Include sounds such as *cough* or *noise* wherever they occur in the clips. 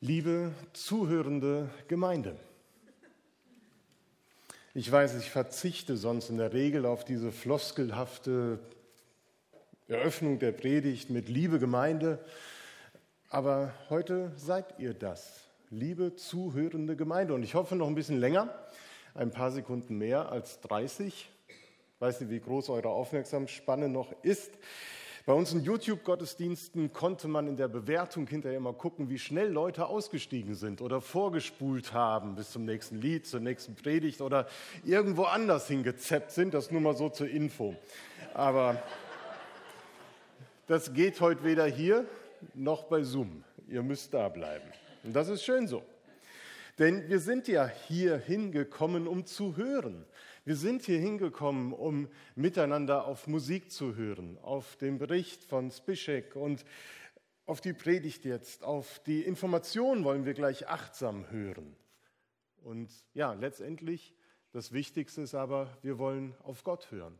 Liebe zuhörende Gemeinde, ich weiß, ich verzichte sonst in der Regel auf diese floskelhafte Eröffnung der Predigt mit Liebe Gemeinde, aber heute seid ihr das, liebe zuhörende Gemeinde. Und ich hoffe noch ein bisschen länger, ein paar Sekunden mehr als 30. Ich weiß nicht, wie groß eure Aufmerksamsspanne noch ist. Bei unseren YouTube-Gottesdiensten konnte man in der Bewertung hinterher immer gucken, wie schnell Leute ausgestiegen sind oder vorgespult haben bis zum nächsten Lied, zur nächsten Predigt oder irgendwo anders hingezeppt sind. Das nur mal so zur Info. Aber das geht heute weder hier noch bei Zoom. Ihr müsst da bleiben. Und das ist schön so. Denn wir sind ja hier hingekommen, um zu hören. Wir sind hier hingekommen, um miteinander auf Musik zu hören, auf den Bericht von Spischek und auf die Predigt jetzt, auf die Informationen wollen wir gleich achtsam hören. Und ja, letztendlich, das Wichtigste ist aber, wir wollen auf Gott hören.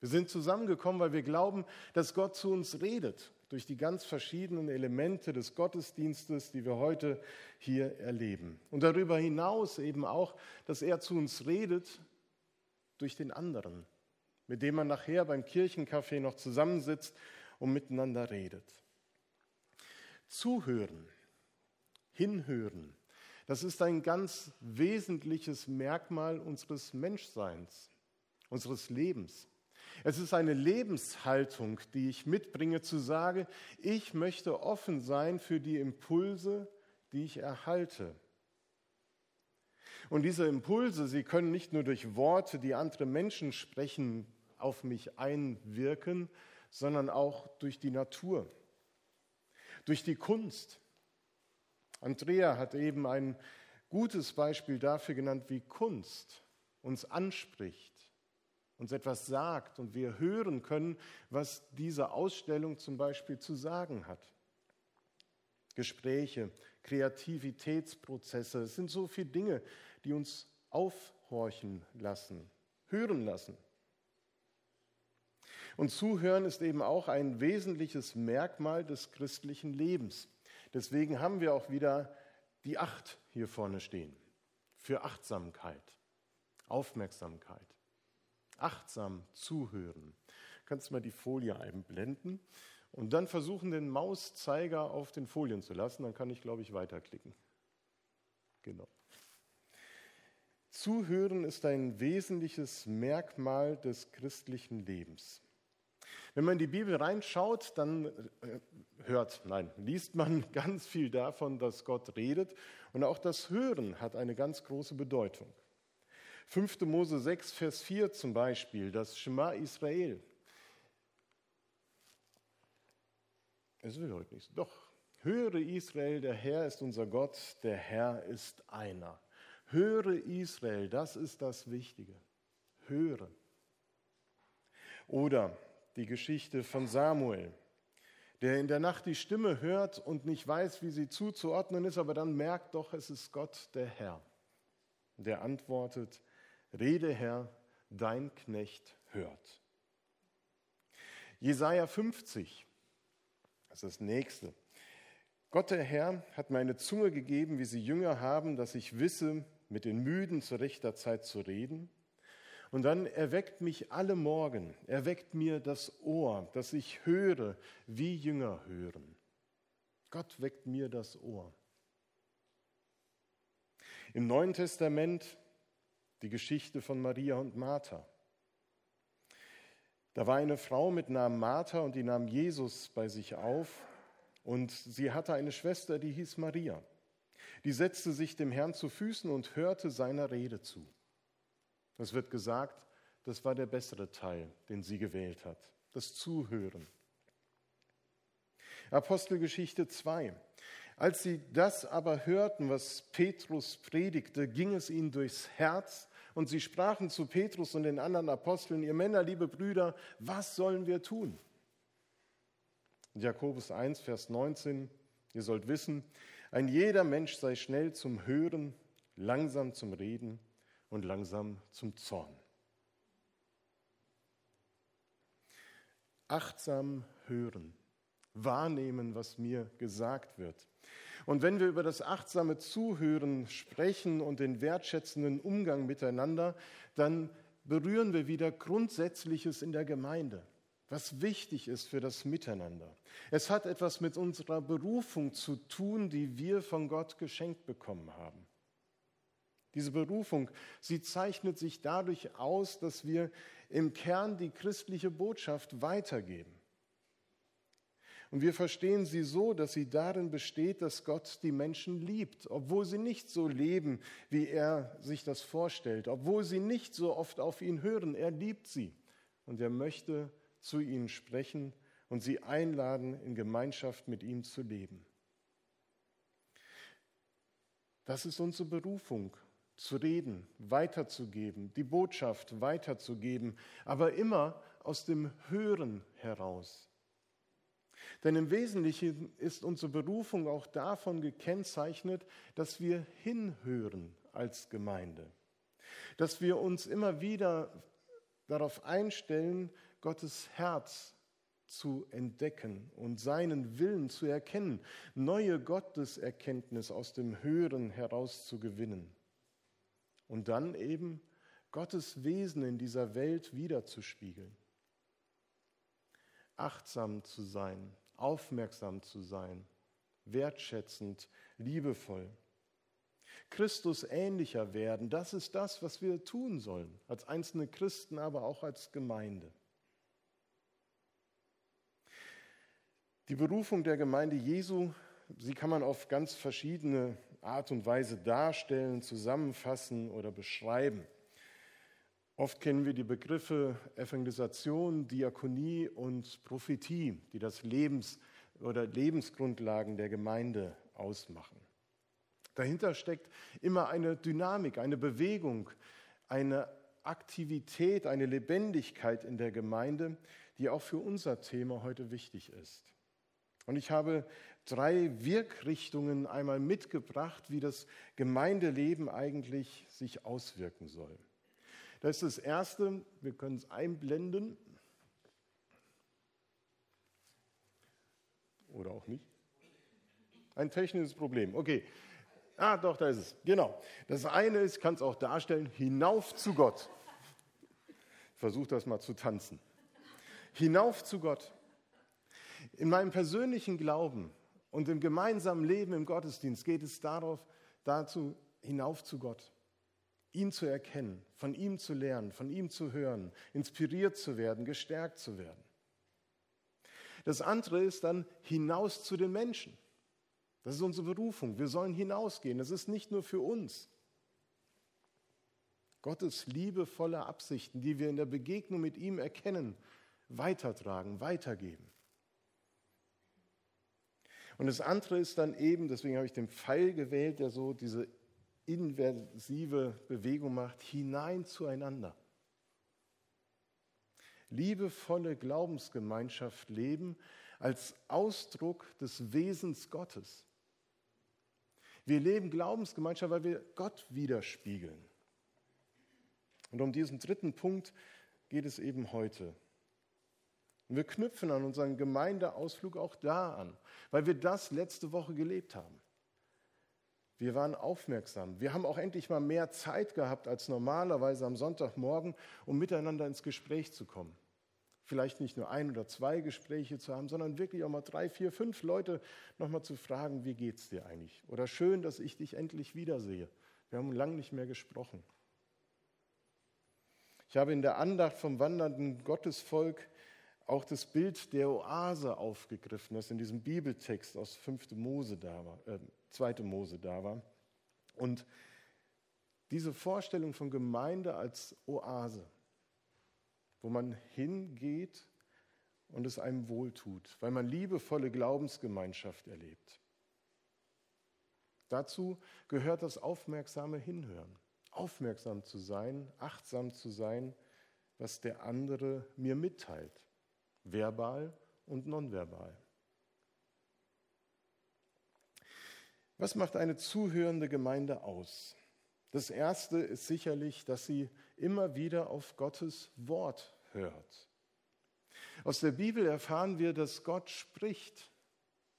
Wir sind zusammengekommen, weil wir glauben, dass Gott zu uns redet, durch die ganz verschiedenen Elemente des Gottesdienstes, die wir heute hier erleben. Und darüber hinaus eben auch, dass er zu uns redet durch den anderen, mit dem man nachher beim Kirchencafé noch zusammensitzt und miteinander redet. Zuhören, hinhören, das ist ein ganz wesentliches Merkmal unseres Menschseins, unseres Lebens. Es ist eine Lebenshaltung, die ich mitbringe, zu sagen, ich möchte offen sein für die Impulse, die ich erhalte. Und diese Impulse, sie können nicht nur durch Worte, die andere Menschen sprechen, auf mich einwirken, sondern auch durch die Natur, durch die Kunst. Andrea hat eben ein gutes Beispiel dafür genannt, wie Kunst uns anspricht, uns etwas sagt und wir hören können, was diese Ausstellung zum Beispiel zu sagen hat. Gespräche, Kreativitätsprozesse, es sind so viele Dinge, die uns aufhorchen lassen, hören lassen. Und Zuhören ist eben auch ein wesentliches Merkmal des christlichen Lebens. Deswegen haben wir auch wieder die Acht hier vorne stehen. Für Achtsamkeit, Aufmerksamkeit, achtsam zuhören. Kannst du mal die Folie einblenden und dann versuchen, den Mauszeiger auf den Folien zu lassen. Dann kann ich, glaube ich, weiterklicken. Genau. Zuhören ist ein wesentliches Merkmal des christlichen Lebens. Wenn man in die Bibel reinschaut, dann äh, hört, nein, liest man *laughs* ganz viel davon, dass Gott redet. Und auch das Hören hat eine ganz große Bedeutung. 5. Mose 6, Vers 4 zum Beispiel, das Shema Israel. Es will heute nicht. Doch, höre Israel, der Herr ist unser Gott, der Herr ist einer. Höre Israel, das ist das Wichtige. Höre. Oder die Geschichte von Samuel, der in der Nacht die Stimme hört und nicht weiß, wie sie zuzuordnen ist, aber dann merkt doch, es ist Gott der Herr. Der antwortet, Rede Herr, dein Knecht hört. Jesaja 50, das ist das nächste. Gott der Herr hat mir eine Zunge gegeben, wie sie Jünger haben, dass ich wisse, mit den Müden zu rechter Zeit zu reden. Und dann erweckt mich alle Morgen, erweckt mir das Ohr, dass ich höre, wie Jünger hören. Gott weckt mir das Ohr. Im Neuen Testament die Geschichte von Maria und Martha. Da war eine Frau mit Namen Martha und die nahm Jesus bei sich auf und sie hatte eine Schwester, die hieß Maria. Die setzte sich dem Herrn zu Füßen und hörte seiner Rede zu. Es wird gesagt, das war der bessere Teil, den sie gewählt hat, das Zuhören. Apostelgeschichte 2. Als sie das aber hörten, was Petrus predigte, ging es ihnen durchs Herz und sie sprachen zu Petrus und den anderen Aposteln, ihr Männer, liebe Brüder, was sollen wir tun? Jakobus 1, Vers 19, ihr sollt wissen, ein jeder Mensch sei schnell zum Hören, langsam zum Reden und langsam zum Zorn. Achtsam hören, wahrnehmen, was mir gesagt wird. Und wenn wir über das achtsame Zuhören sprechen und den wertschätzenden Umgang miteinander, dann berühren wir wieder Grundsätzliches in der Gemeinde, was wichtig ist für das Miteinander. Es hat etwas mit unserer Berufung zu tun, die wir von Gott geschenkt bekommen haben. Diese Berufung, sie zeichnet sich dadurch aus, dass wir im Kern die christliche Botschaft weitergeben. Und wir verstehen sie so, dass sie darin besteht, dass Gott die Menschen liebt, obwohl sie nicht so leben, wie er sich das vorstellt, obwohl sie nicht so oft auf ihn hören. Er liebt sie und er möchte zu ihnen sprechen und sie einladen, in Gemeinschaft mit ihm zu leben. Das ist unsere Berufung, zu reden, weiterzugeben, die Botschaft weiterzugeben, aber immer aus dem Hören heraus. Denn im Wesentlichen ist unsere Berufung auch davon gekennzeichnet, dass wir hinhören als Gemeinde. Dass wir uns immer wieder darauf einstellen, Gottes Herz zu entdecken und seinen Willen zu erkennen, neue Gotteserkenntnis aus dem Hören heraus zu gewinnen und dann eben Gottes Wesen in dieser Welt wiederzuspiegeln achtsam zu sein, aufmerksam zu sein, wertschätzend, liebevoll. Christus ähnlicher werden, das ist das, was wir tun sollen, als einzelne Christen, aber auch als Gemeinde. Die Berufung der Gemeinde Jesu, sie kann man auf ganz verschiedene Art und Weise darstellen, zusammenfassen oder beschreiben. Oft kennen wir die Begriffe Evangelisation, Diakonie und Prophetie, die das Lebens- oder Lebensgrundlagen der Gemeinde ausmachen. Dahinter steckt immer eine Dynamik, eine Bewegung, eine Aktivität, eine Lebendigkeit in der Gemeinde, die auch für unser Thema heute wichtig ist. Und ich habe drei Wirkrichtungen einmal mitgebracht, wie das Gemeindeleben eigentlich sich auswirken soll. Das ist das Erste, wir können es einblenden. Oder auch nicht. Ein technisches Problem. Okay. Ah, doch, da ist es. Genau. Das eine ist, kann es auch darstellen, hinauf zu Gott. Versuch das mal zu tanzen. Hinauf zu Gott. In meinem persönlichen Glauben und im gemeinsamen Leben im Gottesdienst geht es darauf, dazu hinauf zu Gott ihn zu erkennen, von ihm zu lernen, von ihm zu hören, inspiriert zu werden, gestärkt zu werden. Das andere ist dann hinaus zu den Menschen. Das ist unsere Berufung. Wir sollen hinausgehen. Das ist nicht nur für uns. Gottes liebevolle Absichten, die wir in der Begegnung mit ihm erkennen, weitertragen, weitergeben. Und das andere ist dann eben, deswegen habe ich den Pfeil gewählt, der so diese inversive Bewegung macht, hinein zueinander. Liebevolle Glaubensgemeinschaft leben als Ausdruck des Wesens Gottes. Wir leben Glaubensgemeinschaft, weil wir Gott widerspiegeln. Und um diesen dritten Punkt geht es eben heute. Und wir knüpfen an unseren Gemeindeausflug auch da an, weil wir das letzte Woche gelebt haben. Wir waren aufmerksam. Wir haben auch endlich mal mehr Zeit gehabt als normalerweise am Sonntagmorgen, um miteinander ins Gespräch zu kommen. Vielleicht nicht nur ein oder zwei Gespräche zu haben, sondern wirklich auch mal drei, vier, fünf Leute nochmal zu fragen, wie geht's dir eigentlich? Oder schön, dass ich dich endlich wiedersehe. Wir haben lange nicht mehr gesprochen. Ich habe in der Andacht vom wandernden Gottesvolk auch das Bild der Oase aufgegriffen, das in diesem Bibeltext aus 5. Mose da war, äh, 2. Mose da war. Und diese Vorstellung von Gemeinde als Oase, wo man hingeht und es einem wohltut, weil man liebevolle Glaubensgemeinschaft erlebt. Dazu gehört das aufmerksame Hinhören, aufmerksam zu sein, achtsam zu sein, was der andere mir mitteilt verbal und nonverbal. Was macht eine zuhörende Gemeinde aus? Das Erste ist sicherlich, dass sie immer wieder auf Gottes Wort hört. Aus der Bibel erfahren wir, dass Gott spricht.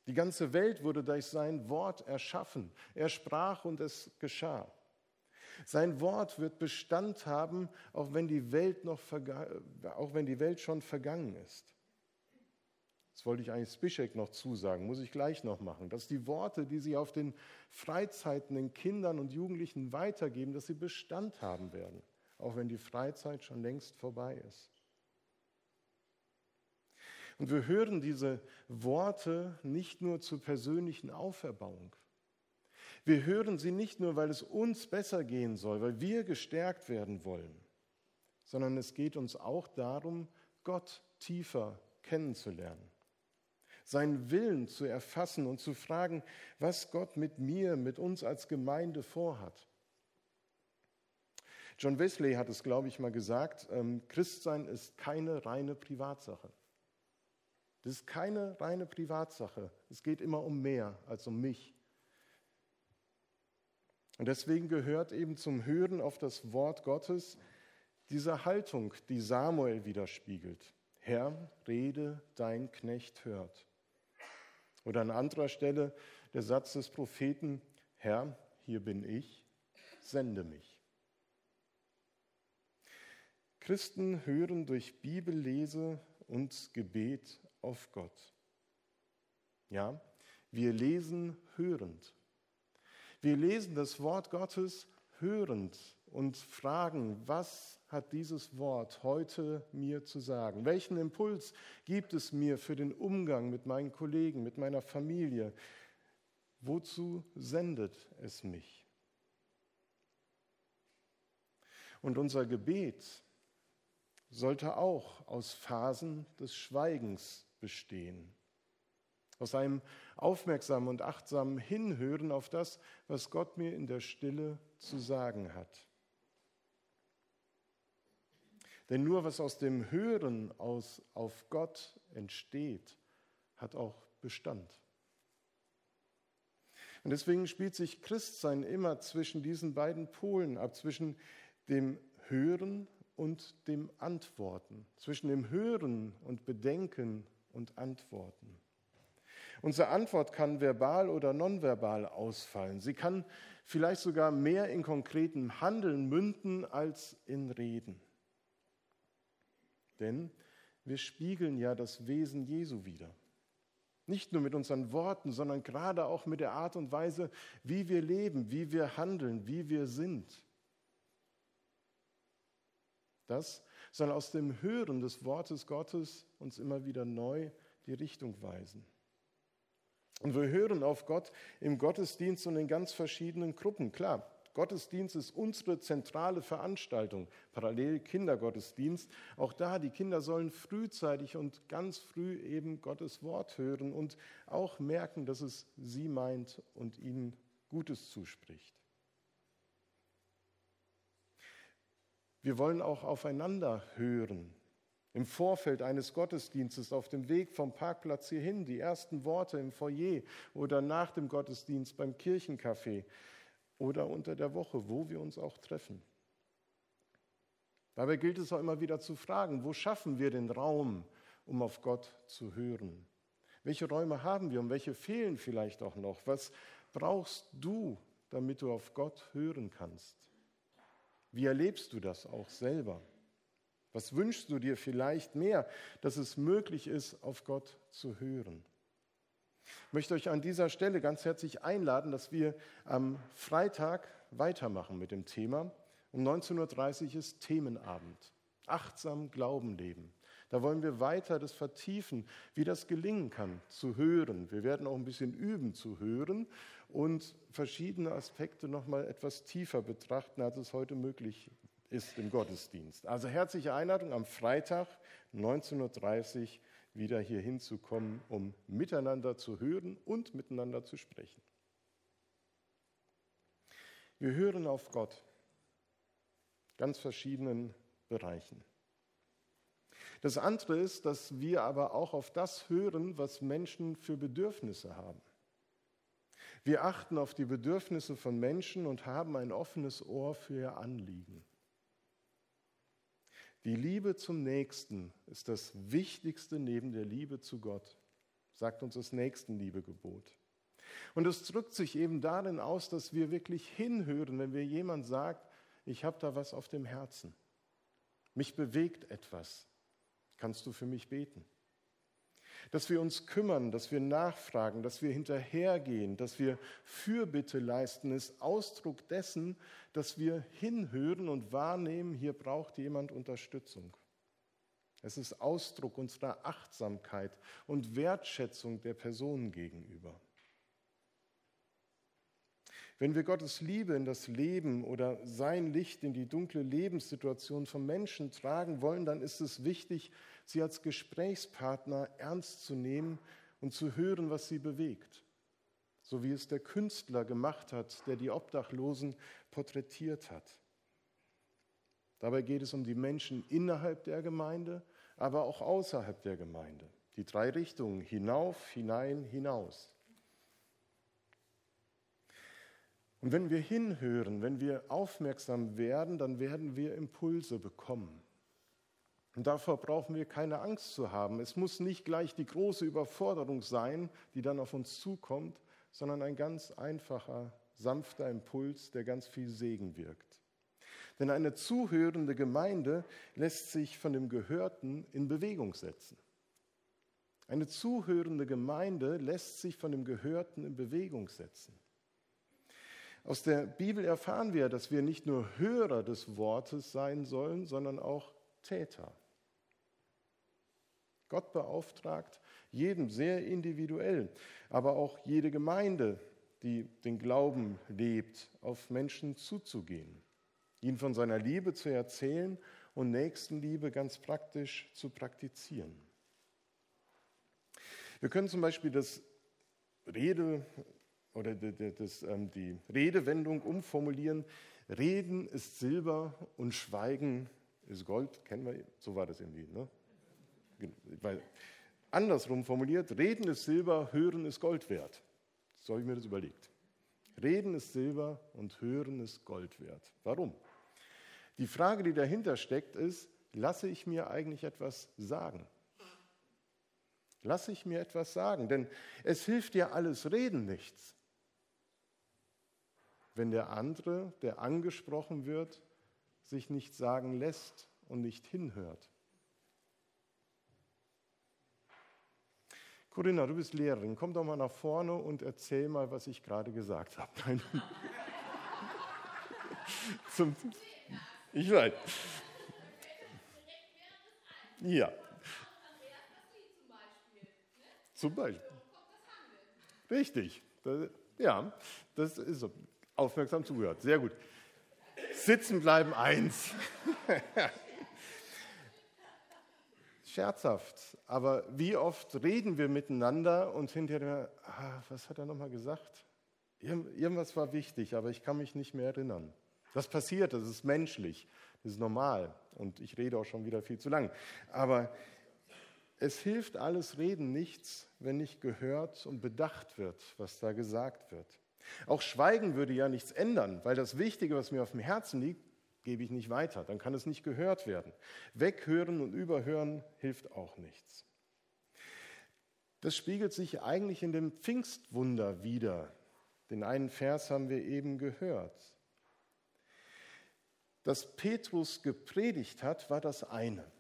Die ganze Welt wurde durch sein Wort erschaffen. Er sprach und es geschah. Sein Wort wird Bestand haben, auch wenn die Welt, noch auch wenn die Welt schon vergangen ist. Das wollte ich eigentlich Spischek noch zusagen, muss ich gleich noch machen, dass die Worte, die sie auf den Freizeiten den Kindern und Jugendlichen weitergeben, dass sie Bestand haben werden, auch wenn die Freizeit schon längst vorbei ist. Und wir hören diese Worte nicht nur zur persönlichen Auferbauung. Wir hören sie nicht nur, weil es uns besser gehen soll, weil wir gestärkt werden wollen, sondern es geht uns auch darum, Gott tiefer kennenzulernen, seinen Willen zu erfassen und zu fragen, was Gott mit mir, mit uns als Gemeinde vorhat. John Wesley hat es, glaube ich, mal gesagt, ähm, Christsein ist keine reine Privatsache. Das ist keine reine Privatsache. Es geht immer um mehr als um mich. Und deswegen gehört eben zum Hören auf das Wort Gottes diese Haltung, die Samuel widerspiegelt. Herr, rede, dein Knecht hört. Oder an anderer Stelle der Satz des Propheten, Herr, hier bin ich, sende mich. Christen hören durch Bibellese und Gebet auf Gott. Ja, wir lesen hörend. Wir lesen das Wort Gottes hörend und fragen, was hat dieses Wort heute mir zu sagen? Welchen Impuls gibt es mir für den Umgang mit meinen Kollegen, mit meiner Familie? Wozu sendet es mich? Und unser Gebet sollte auch aus Phasen des Schweigens bestehen. Aus einem aufmerksamen und achtsamen Hinhören auf das, was Gott mir in der Stille zu sagen hat. Denn nur was aus dem Hören aus, auf Gott entsteht, hat auch Bestand. Und deswegen spielt sich Christsein immer zwischen diesen beiden Polen ab, zwischen dem Hören und dem Antworten, zwischen dem Hören und Bedenken und Antworten. Unsere Antwort kann verbal oder nonverbal ausfallen. Sie kann vielleicht sogar mehr in konkretem Handeln münden als in Reden. Denn wir spiegeln ja das Wesen Jesu wider. Nicht nur mit unseren Worten, sondern gerade auch mit der Art und Weise, wie wir leben, wie wir handeln, wie wir sind. Das soll aus dem Hören des Wortes Gottes uns immer wieder neu die Richtung weisen. Und wir hören auf Gott im Gottesdienst und in ganz verschiedenen Gruppen. Klar, Gottesdienst ist unsere zentrale Veranstaltung, parallel Kindergottesdienst. Auch da, die Kinder sollen frühzeitig und ganz früh eben Gottes Wort hören und auch merken, dass es sie meint und ihnen Gutes zuspricht. Wir wollen auch aufeinander hören. Im Vorfeld eines Gottesdienstes auf dem Weg vom Parkplatz hierhin, die ersten Worte im Foyer oder nach dem Gottesdienst beim Kirchencafé oder unter der Woche, wo wir uns auch treffen. Dabei gilt es auch immer wieder zu fragen, wo schaffen wir den Raum, um auf Gott zu hören? Welche Räume haben wir und welche fehlen vielleicht auch noch? Was brauchst du, damit du auf Gott hören kannst? Wie erlebst du das auch selber? Was wünschst du dir vielleicht mehr, dass es möglich ist, auf Gott zu hören? Ich möchte euch an dieser Stelle ganz herzlich einladen, dass wir am Freitag weitermachen mit dem Thema. Um 19.30 Uhr ist Themenabend. Achtsam Glauben leben. Da wollen wir weiter das vertiefen, wie das gelingen kann, zu hören. Wir werden auch ein bisschen üben zu hören und verschiedene Aspekte noch mal etwas tiefer betrachten, als es heute möglich ist im Gottesdienst. Also herzliche Einladung am Freitag 19.30 Uhr wieder hier hinzukommen, um miteinander zu hören und miteinander zu sprechen. Wir hören auf Gott, ganz verschiedenen Bereichen. Das andere ist, dass wir aber auch auf das hören, was Menschen für Bedürfnisse haben. Wir achten auf die Bedürfnisse von Menschen und haben ein offenes Ohr für ihr Anliegen. Die Liebe zum Nächsten ist das Wichtigste neben der Liebe zu Gott. sagt uns das Nächstenliebegebot. Und es drückt sich eben darin aus, dass wir wirklich hinhören, wenn wir jemand sagt, ich habe da was auf dem Herzen. Mich bewegt etwas. Kannst du für mich beten? Dass wir uns kümmern, dass wir nachfragen, dass wir hinterhergehen, dass wir Fürbitte leisten, ist Ausdruck dessen, dass wir hinhören und wahrnehmen, hier braucht jemand Unterstützung. Es ist Ausdruck unserer Achtsamkeit und Wertschätzung der Person gegenüber. Wenn wir Gottes Liebe in das Leben oder sein Licht in die dunkle Lebenssituation von Menschen tragen wollen, dann ist es wichtig, sie als Gesprächspartner ernst zu nehmen und zu hören, was sie bewegt. So wie es der Künstler gemacht hat, der die Obdachlosen porträtiert hat. Dabei geht es um die Menschen innerhalb der Gemeinde, aber auch außerhalb der Gemeinde. Die drei Richtungen, hinauf, hinein, hinaus. Und wenn wir hinhören, wenn wir aufmerksam werden, dann werden wir Impulse bekommen. Und davor brauchen wir keine Angst zu haben. Es muss nicht gleich die große Überforderung sein, die dann auf uns zukommt, sondern ein ganz einfacher, sanfter Impuls, der ganz viel Segen wirkt. Denn eine zuhörende Gemeinde lässt sich von dem Gehörten in Bewegung setzen. Eine zuhörende Gemeinde lässt sich von dem Gehörten in Bewegung setzen. Aus der Bibel erfahren wir, dass wir nicht nur Hörer des Wortes sein sollen, sondern auch Täter. Gott beauftragt jedem sehr individuell, aber auch jede Gemeinde, die den Glauben lebt, auf Menschen zuzugehen, ihnen von seiner Liebe zu erzählen und Nächstenliebe ganz praktisch zu praktizieren. Wir können zum Beispiel das Rede oder das, ähm, die Redewendung umformulieren. Reden ist Silber und Schweigen ist Gold. Kennen wir, so war das irgendwie. Ne? Weil, andersrum formuliert, Reden ist Silber, Hören ist Gold wert. So habe ich mir das überlegt. Reden ist Silber und Hören ist Gold wert. Warum? Die Frage, die dahinter steckt, ist, lasse ich mir eigentlich etwas sagen? Lasse ich mir etwas sagen? Denn es hilft ja alles Reden nichts wenn der andere, der angesprochen wird, sich nicht sagen lässt und nicht hinhört. Corinna, du bist Lehrerin. Komm doch mal nach vorne und erzähl mal, was ich gerade gesagt habe. *laughs* Ich weiß. Ja. Zum Beispiel. Richtig. Das, ja, das ist so. Aufmerksam zugehört. Sehr gut. Sitzen bleiben eins. *laughs* Scherzhaft, aber wie oft reden wir miteinander und hinterher, ah, was hat er nochmal gesagt? Irgendwas war wichtig, aber ich kann mich nicht mehr erinnern. Das passiert, das ist menschlich, das ist normal und ich rede auch schon wieder viel zu lang. Aber es hilft alles Reden nichts, wenn nicht gehört und bedacht wird, was da gesagt wird. Auch Schweigen würde ja nichts ändern, weil das Wichtige, was mir auf dem Herzen liegt, gebe ich nicht weiter. Dann kann es nicht gehört werden. Weghören und überhören hilft auch nichts. Das spiegelt sich eigentlich in dem Pfingstwunder wider. Den einen Vers haben wir eben gehört. Dass Petrus gepredigt hat, war das eine.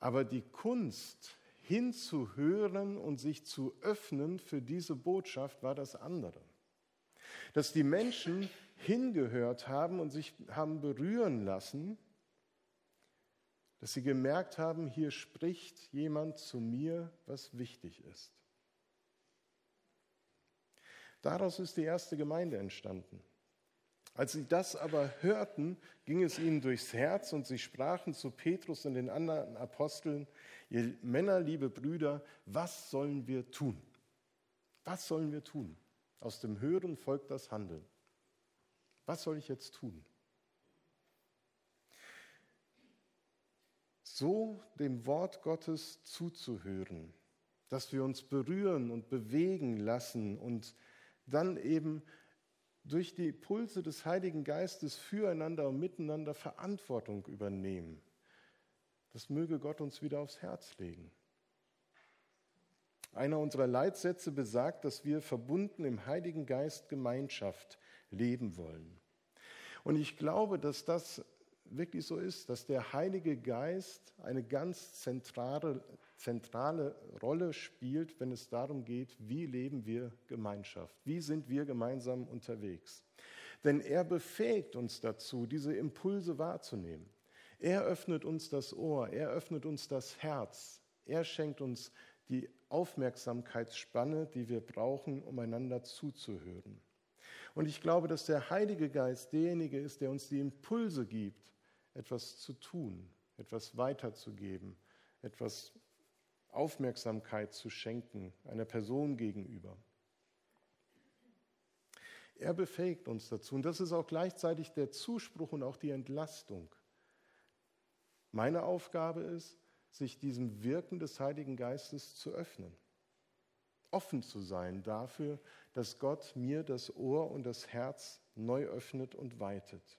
Aber die Kunst, hinzuhören und sich zu öffnen für diese Botschaft war das andere. Dass die Menschen hingehört haben und sich haben berühren lassen, dass sie gemerkt haben, hier spricht jemand zu mir, was wichtig ist. Daraus ist die erste Gemeinde entstanden. Als sie das aber hörten, ging es ihnen durchs Herz und sie sprachen zu Petrus und den anderen Aposteln, ihr Männer, liebe Brüder, was sollen wir tun? Was sollen wir tun? Aus dem Hören folgt das Handeln. Was soll ich jetzt tun? So dem Wort Gottes zuzuhören, dass wir uns berühren und bewegen lassen und dann eben durch die Pulse des Heiligen Geistes füreinander und miteinander Verantwortung übernehmen. Das möge Gott uns wieder aufs Herz legen. Einer unserer Leitsätze besagt, dass wir verbunden im Heiligen Geist Gemeinschaft leben wollen. Und ich glaube, dass das wirklich so ist, dass der Heilige Geist eine ganz zentrale, zentrale Rolle spielt, wenn es darum geht, wie leben wir Gemeinschaft, wie sind wir gemeinsam unterwegs. Denn er befähigt uns dazu, diese Impulse wahrzunehmen. Er öffnet uns das Ohr, er öffnet uns das Herz, er schenkt uns die Aufmerksamkeitsspanne, die wir brauchen, um einander zuzuhören. Und ich glaube, dass der Heilige Geist derjenige ist, der uns die Impulse gibt, etwas zu tun, etwas weiterzugeben, etwas Aufmerksamkeit zu schenken einer Person gegenüber. Er befähigt uns dazu. Und das ist auch gleichzeitig der Zuspruch und auch die Entlastung. Meine Aufgabe ist, sich diesem Wirken des Heiligen Geistes zu öffnen. Offen zu sein dafür, dass Gott mir das Ohr und das Herz neu öffnet und weitet.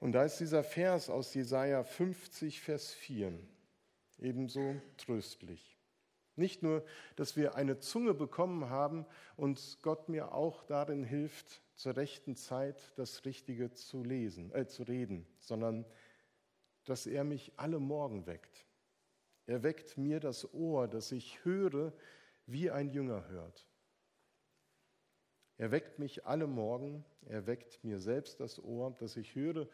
Und da ist dieser Vers aus Jesaja 50, Vers 4 ebenso tröstlich. Nicht nur, dass wir eine Zunge bekommen haben und Gott mir auch darin hilft, zur rechten Zeit das Richtige zu lesen, äh, zu reden, sondern dass er mich alle Morgen weckt. Er weckt mir das Ohr, dass ich höre, wie ein Jünger hört. Er weckt mich alle Morgen, er weckt mir selbst das Ohr, dass ich höre,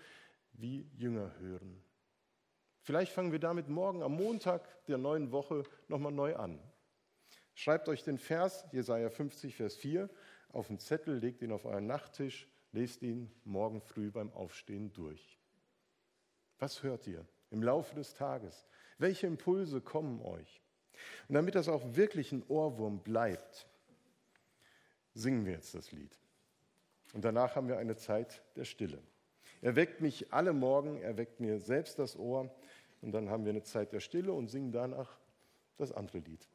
wie Jünger hören. Vielleicht fangen wir damit morgen am Montag der neuen Woche nochmal neu an. Schreibt euch den Vers, Jesaja 50, Vers 4, auf den Zettel, legt ihn auf euren Nachttisch, lest ihn morgen früh beim Aufstehen durch. Was hört ihr im Laufe des Tages? Welche Impulse kommen euch? Und damit das auch wirklich ein Ohrwurm bleibt, singen wir jetzt das Lied. Und danach haben wir eine Zeit der Stille. Er weckt mich alle Morgen, er weckt mir selbst das Ohr und dann haben wir eine Zeit der Stille und singen danach das andere Lied.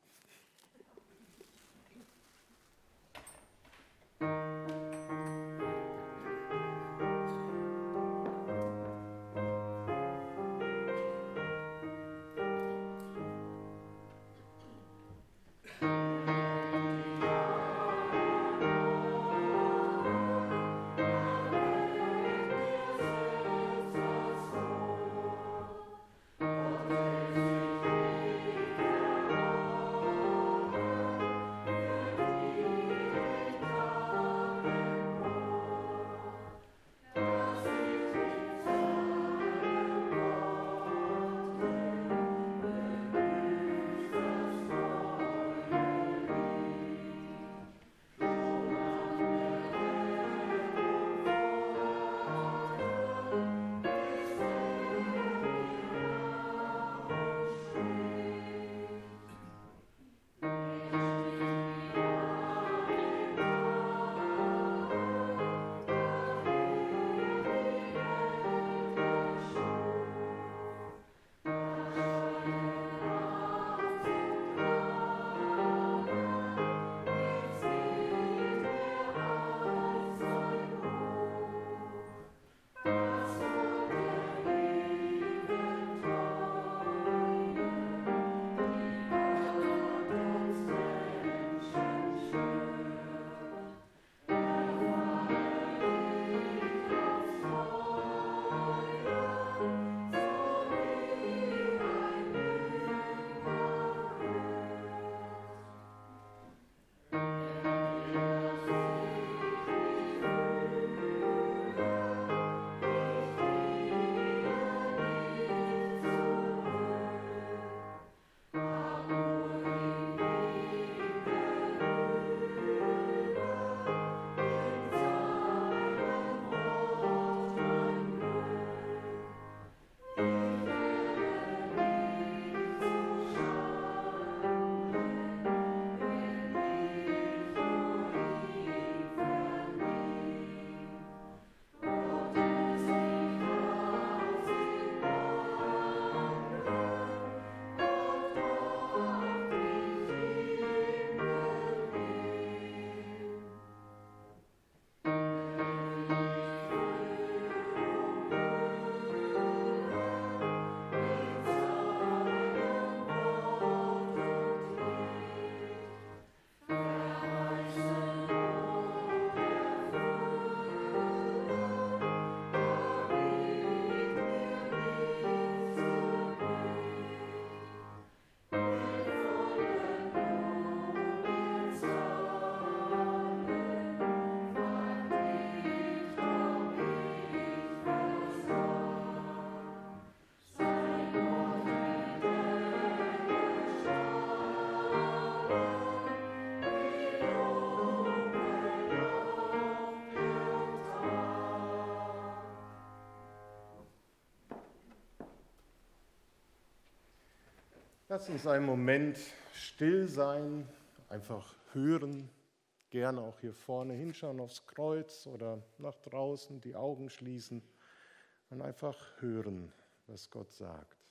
Lass uns einen Moment still sein, einfach hören, gerne auch hier vorne hinschauen aufs Kreuz oder nach draußen, die Augen schließen und einfach hören, was Gott sagt.